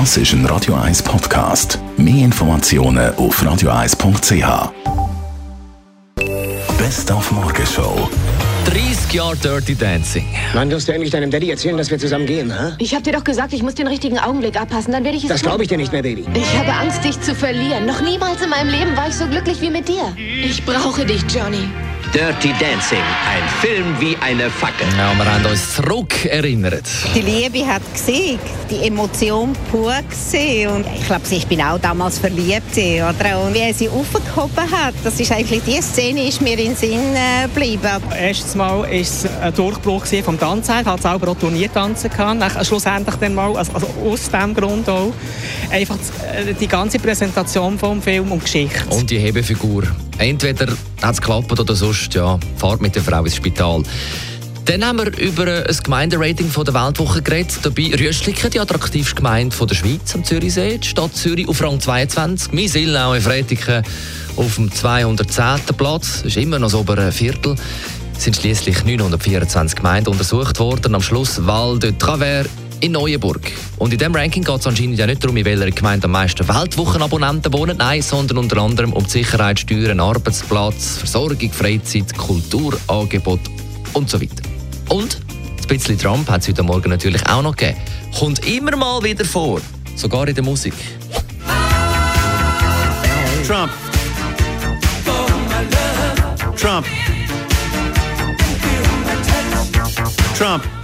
Das ist ein Radio 1 Podcast. Mehr Informationen auf radio1.ch. Best auf Morgenshow. 30 Jahre Dirty Dancing. Wann wirst du endlich deinem Daddy erzählen, dass wir zusammen gehen, hä? Ich hab dir doch gesagt, ich muss den richtigen Augenblick abpassen, dann werde ich es Das glaube ich dir nicht mehr, Baby. Ich habe Angst, dich zu verlieren. Noch niemals in meinem Leben war ich so glücklich wie mit dir. Ich brauche dich, Johnny. Dirty Dancing, ein Film wie eine Fackel. Ja, wir haben uns zurück erinnert. Die Liebe hat gesiegt, die Emotion pur gesehen. Und ich glaube, ich bin auch damals verliebt. gewesen, Oder? Und wie er sie aufgehoben hat, das ist eigentlich die Szene, ist mir in den Sinn äh, geblieben. Erstes Mal war es ein Durchbruch vom Tanzen. Ich hatte selber auch Turniertanzen. gehabt. Schlussendlich dann mal, also, also aus diesem Grund auch, einfach äh, die ganze Präsentation vom Film und Geschichte. Und die Hebefigur. Entweder hat es geklappt oder sonst, ja, fahrt mit der Frau ins Spital. Dann haben wir über ein Gemeinderating von der Weltwoche geredet. Dabei Rüstliken, die attraktivste Gemeinde von der Schweiz am Zürichsee. Die Stadt Zürich auf Rang 22. Misilnau in Fretiken auf dem 210. Platz. Das ist immer noch das obere Viertel. Es sind schließlich 924 Gemeinden untersucht worden. Am Schluss Val de Travers in Neuenburg. Und in diesem Ranking geht es anscheinend ja nicht darum, in welcher Gemeinde am meisten Weltwochenabonnenten wohnen, nein, sondern unter anderem um Sicherheit, Steuern, Arbeitsplatz, Versorgung, Freizeit, Kulturangebot und so weiter. Und ein bisschen Trump hat es heute Morgen natürlich auch noch gegeben. Kommt immer mal wieder vor, sogar in der Musik. Trump. Trump. Trump.